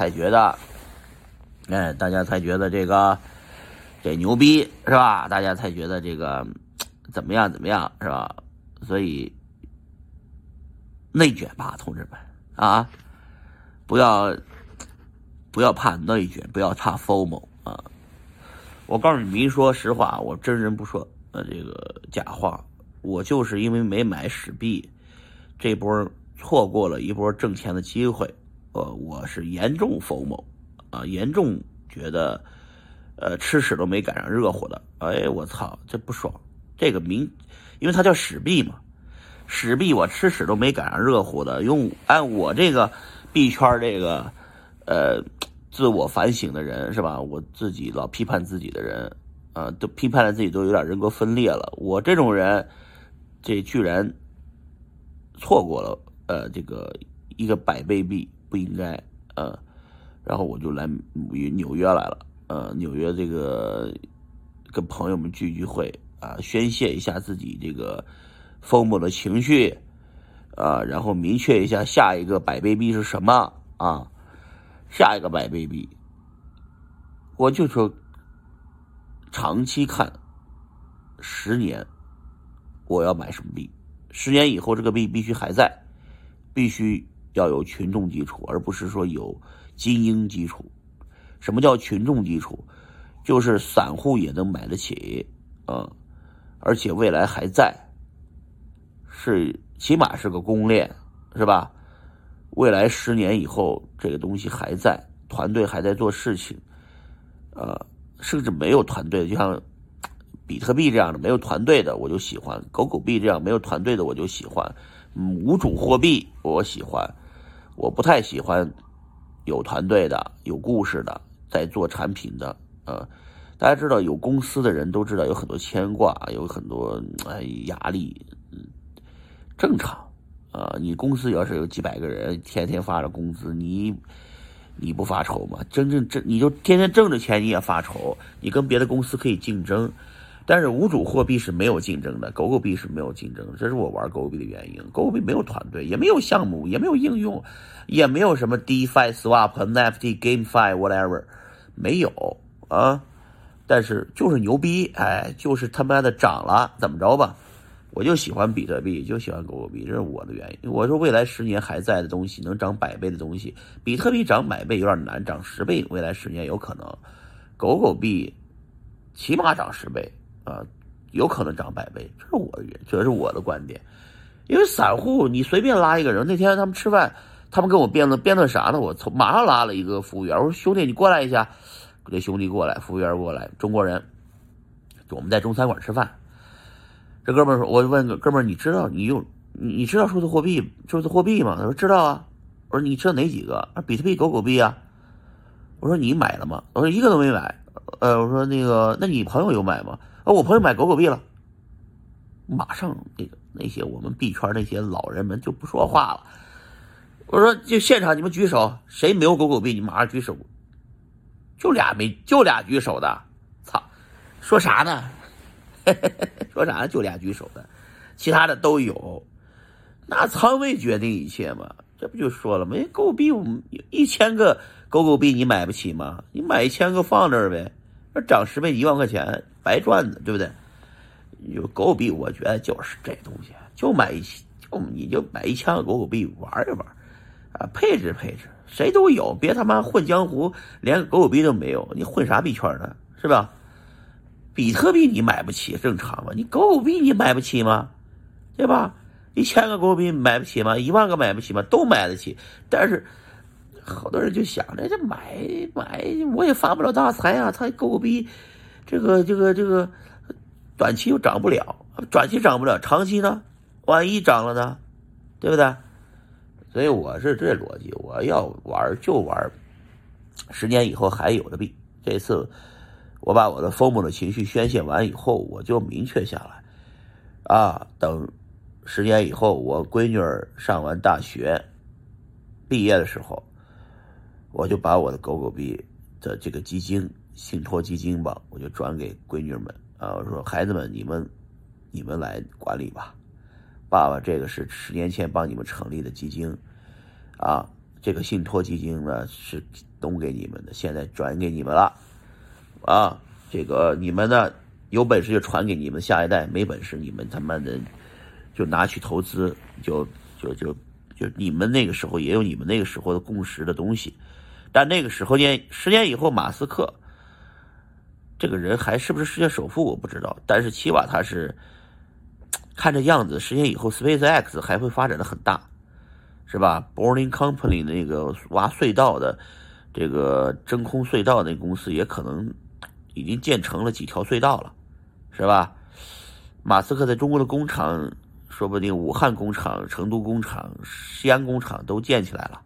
才觉得，哎，大家才觉得这个这牛逼是吧？大家才觉得这个怎么样怎么样是吧？所以内卷吧，同志们啊，不要不要怕内卷，不要怕 FOMO 啊！我告诉你，明说实话，我真人不说呃这个假话。我就是因为没买史币，这波错过了一波挣钱的机会，呃，我是严重 FOMO 啊，严重觉得呃吃屎都没赶上热乎的，哎，我操，这不爽！这个名，因为它叫屎币嘛，屎币我吃屎都没赶上热乎的，用按我这个币圈这个呃自我反省的人是吧？我自己老批判自己的人啊，都批判了自己都有点人格分裂了，我这种人。这居然错过了，呃，这个一个百倍币不应该，呃，然后我就来纽约来了，呃，纽约这个跟朋友们聚聚会啊，宣泄一下自己这个疯魔的情绪啊，然后明确一下下一个百倍币是什么啊，下一个百倍币，我就说长期看十年。我要买什么币？十年以后这个币必须还在，必须要有群众基础，而不是说有精英基础。什么叫群众基础？就是散户也能买得起，啊，而且未来还在，是起码是个公链，是吧？未来十年以后这个东西还在，团队还在做事情，呃，甚至没有团队，就像。比特币这样的没有团队的我就喜欢，狗狗币这样没有团队的我就喜欢，嗯无主货币我喜欢，我不太喜欢有团队的、有故事的在做产品的。呃，大家知道有公司的人都知道有很多牵挂，有很多哎压力，嗯正常啊。你公司要是有几百个人，天天发着工资，你你不发愁吗？真正挣你就天天挣着钱你也发愁，你跟别的公司可以竞争。但是无主货币是没有竞争的，狗狗币是没有竞争的，这是我玩狗狗币的原因。狗狗币没有团队，也没有项目，也没有应用，也没有什么 DeFi、Swap、NFT、GameFi whatever，没有啊。但是就是牛逼，哎，就是他妈的涨了，怎么着吧？我就喜欢比特币，就喜欢狗狗币，这是我的原因。我说未来十年还在的东西，能涨百倍的东西，比特币涨百倍有点难，涨十倍未来十年有可能，狗狗币起码涨十倍。啊，有可能涨百倍，这是我的，这是我的观点。因为散户，你随便拉一个人，那天他们吃饭，他们跟我辩论辩论啥呢？我从马上拉了一个服务员，我说兄弟，你过来一下。这兄弟过来，服务员过来，中国人，我们在中餐馆吃饭。这哥们说，我问哥们，你知道你用你你知道数字货币数字货币吗？他说知道啊。我说你知道哪几个？啊比特币、狗狗币啊。我说你买了吗？我说一个都没买。呃，我说那个，那你朋友有买吗？啊，我朋友买狗狗币了，马上那个那些我们币圈那些老人们就不说话了。我说，就现场你们举手，谁没有狗狗币？你马上举手。就俩没，就俩举手的，操！说啥呢？说啥？就俩举手的，其他的都有。那仓位决定一切嘛？这不就说了吗？狗狗币，一千个狗狗币你买不起吗？你买一千个放那儿呗。那涨十倍一万块钱白赚的，对不对？有狗狗币，我觉得就是这东西，就买一就你就买一千个狗狗币玩一玩，啊，配置配置，谁都有，别他妈混江湖，连狗狗币都没有，你混啥币圈呢？是吧？比特币你买不起，正常吗？你狗狗币你买不起吗？对吧？一千个狗狗币买不起吗？一万个买不起吗？都买得起，但是。好多人就想着这买买，我也发不了大财啊！他狗逼，这个这个这个，短期又涨不了，短期涨不了，长期呢？万一涨了呢？对不对？所以我是这逻辑，我要玩就玩十年以后还有的币。这次我把我的疯魔的情绪宣泄完以后，我就明确下来啊，等十年以后我闺女儿上完大学毕业的时候。我就把我的狗狗币的这个基金信托基金吧，我就转给闺女们啊。我说孩子们，你们你们来管理吧。爸爸，这个是十年前帮你们成立的基金啊，这个信托基金呢是东给你们的，现在转给你们了，啊，这个你们呢有本事就传给你们下一代，没本事你们他妈的就拿去投资，就就就就你们那个时候也有你们那个时候的共识的东西，但那个时候呢，十年以后马斯克这个人还是不是世界首富我不知道，但是起码他是看这样子，十年以后 SpaceX 还会发展的很大。是吧？Boring Company 那个挖隧道的，这个真空隧道那公司也可能已经建成了几条隧道了，是吧？马斯克在中国的工厂，说不定武汉工厂、成都工厂、西安工厂都建起来了。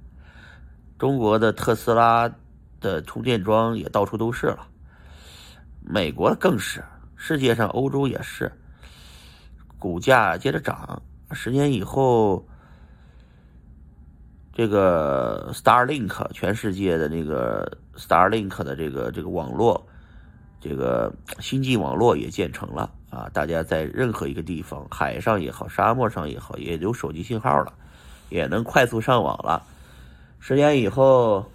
中国的特斯拉的充电桩也到处都是了，美国更是，世界上欧洲也是，股价接着涨，十年以后。这个 Starlink 全世界的那个 Starlink 的这个这个网络，这个星际网络也建成了啊！大家在任何一个地方，海上也好，沙漠上也好，也有手机信号了，也能快速上网了。十年以后，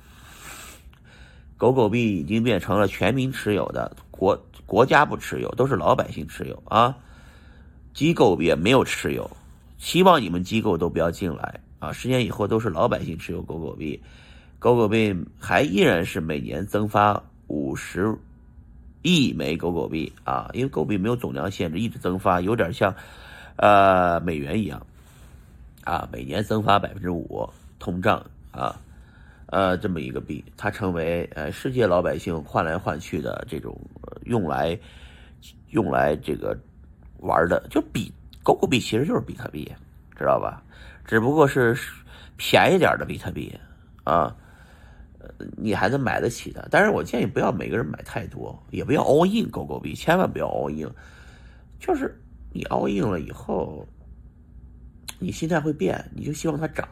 狗狗币已经变成了全民持有的，国国家不持有，都是老百姓持有啊！机构也没有持有，希望你们机构都不要进来。啊，十年以后都是老百姓持有狗狗币，狗狗币还依然是每年增发五十亿枚狗狗币啊，因为狗币没有总量限制，一直增发，有点像呃美元一样啊，每年增发百分之五，通胀啊，呃这么一个币，它成为呃世界老百姓换来换去的这种用来用来这个玩的，就比狗狗币其实就是比特币，知道吧？只不过是便宜点的比特币啊，呃你还能买得起的。但是我建议不要每个人买太多，也不要 all in 狗狗币，千万不要 all in。就是你 all in 了以后，你心态会变，你就希望它涨，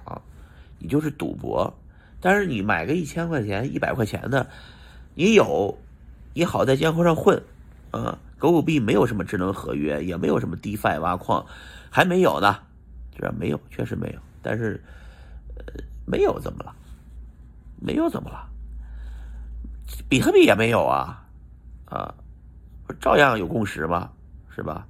你就是赌博。但是你买个一千块钱、一百块钱的，你有，你好在江湖上混啊。狗狗币没有什么智能合约，也没有什么 DeFi 挖矿，还没有呢。是吧？没有，确实没有。但是，呃，没有怎么了？没有怎么了？比特币也没有啊，啊，不照样有共识吗，是吧？